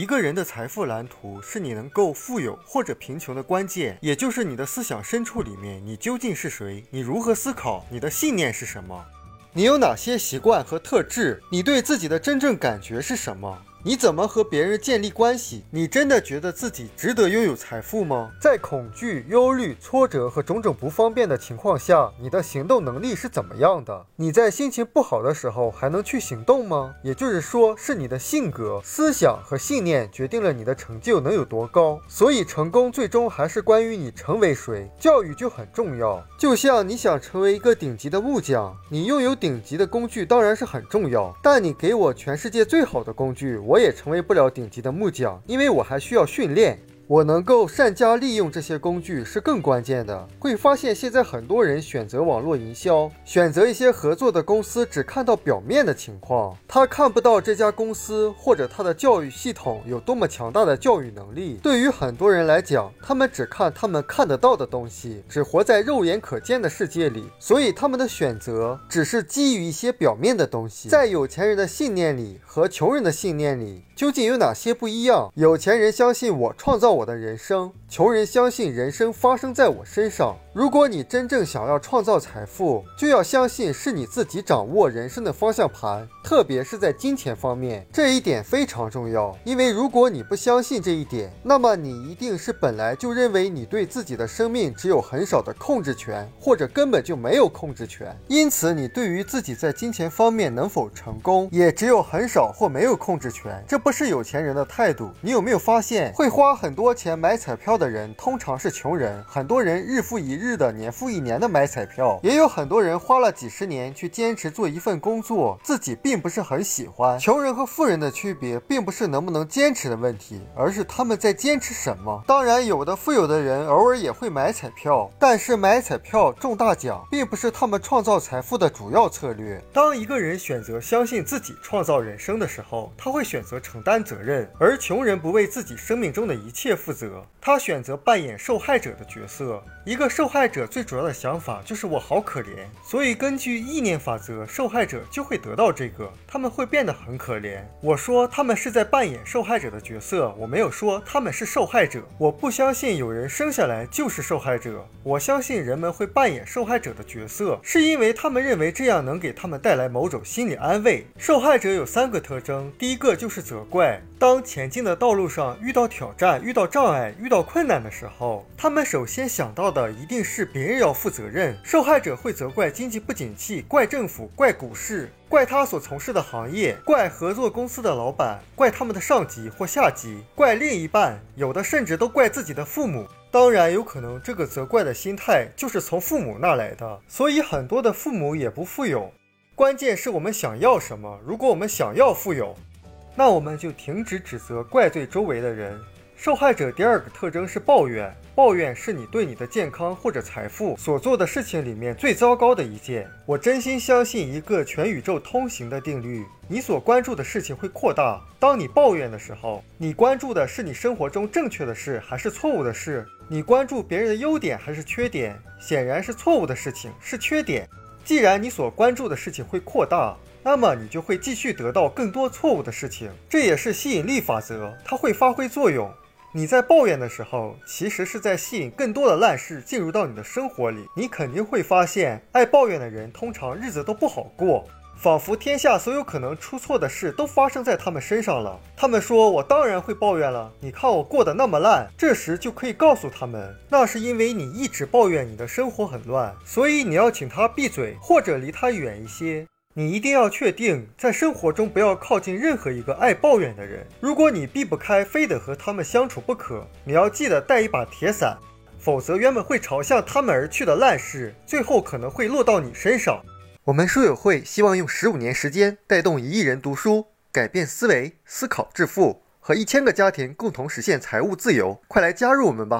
一个人的财富蓝图是你能够富有或者贫穷的关键，也就是你的思想深处里面，你究竟是谁？你如何思考？你的信念是什么？你有哪些习惯和特质？你对自己的真正感觉是什么？你怎么和别人建立关系？你真的觉得自己值得拥有财富吗？在恐惧、忧虑、挫折和种种不方便的情况下，你的行动能力是怎么样的？你在心情不好的时候还能去行动吗？也就是说，是你的性格、思想和信念决定了你的成就能有多高。所以，成功最终还是关于你成为谁。教育就很重要，就像你想成为一个顶级的木匠，你拥有顶级的工具当然是很重要，但你给我全世界最好的工具。我也成为不了顶级的木匠，因为我还需要训练。我能够善加利用这些工具是更关键的。会发现现在很多人选择网络营销，选择一些合作的公司，只看到表面的情况，他看不到这家公司或者他的教育系统有多么强大的教育能力。对于很多人来讲，他们只看他们看得到的东西，只活在肉眼可见的世界里，所以他们的选择只是基于一些表面的东西。在有钱人的信念里和穷人的信念里，究竟有哪些不一样？有钱人相信我创造。我的人生，穷人相信人生发生在我身上。如果你真正想要创造财富，就要相信是你自己掌握人生的方向盘，特别是在金钱方面，这一点非常重要。因为如果你不相信这一点，那么你一定是本来就认为你对自己的生命只有很少的控制权，或者根本就没有控制权。因此，你对于自己在金钱方面能否成功，也只有很少或没有控制权。这不是有钱人的态度。你有没有发现，会花很多钱买彩票的人，通常是穷人？很多人日复一日。日的年复一年的买彩票，也有很多人花了几十年去坚持做一份工作，自己并不是很喜欢。穷人和富人的区别，并不是能不能坚持的问题，而是他们在坚持什么。当然，有的富有的人偶尔也会买彩票，但是买彩票中大奖，并不是他们创造财富的主要策略。当一个人选择相信自己创造人生的时候，他会选择承担责任，而穷人不为自己生命中的一切负责，他选择扮演受害者的角色。一个受害者最主要的想法就是我好可怜，所以根据意念法则，受害者就会得到这个，他们会变得很可怜。我说他们是在扮演受害者的角色，我没有说他们是受害者。我不相信有人生下来就是受害者，我相信人们会扮演受害者的角色，是因为他们认为这样能给他们带来某种心理安慰。受害者有三个特征，第一个就是责怪。当前进的道路上遇到挑战、遇到障碍、遇到困难的时候，他们首先想到的一定是别人要负责任。受害者会责怪经济不景气，怪政府，怪股市，怪他所从事的行业，怪合作公司的老板，怪他们的上级或下级，怪另一半，有的甚至都怪自己的父母。当然，有可能这个责怪的心态就是从父母那来的，所以很多的父母也不富有。关键是我们想要什么。如果我们想要富有，那我们就停止指责、怪罪周围的人。受害者第二个特征是抱怨，抱怨是你对你的健康或者财富所做的事情里面最糟糕的一件。我真心相信一个全宇宙通行的定律：你所关注的事情会扩大。当你抱怨的时候，你关注的是你生活中正确的事还是错误的事？你关注别人的优点还是缺点？显然是错误的事情，是缺点。既然你所关注的事情会扩大。那么你就会继续得到更多错误的事情，这也是吸引力法则，它会发挥作用。你在抱怨的时候，其实是在吸引更多的烂事进入到你的生活里。你肯定会发现，爱抱怨的人通常日子都不好过，仿佛天下所有可能出错的事都发生在他们身上了。他们说：“我当然会抱怨了，你看我过得那么烂。”这时就可以告诉他们，那是因为你一直抱怨你的生活很乱，所以你要请他闭嘴，或者离他远一些。你一定要确定，在生活中不要靠近任何一个爱抱怨的人。如果你避不开，非得和他们相处不可，你要记得带一把铁伞，否则原本会朝向他们而去的烂事，最后可能会落到你身上。我们书友会希望用十五年时间，带动一亿人读书，改变思维，思考致富，和一千个家庭共同实现财务自由。快来加入我们吧！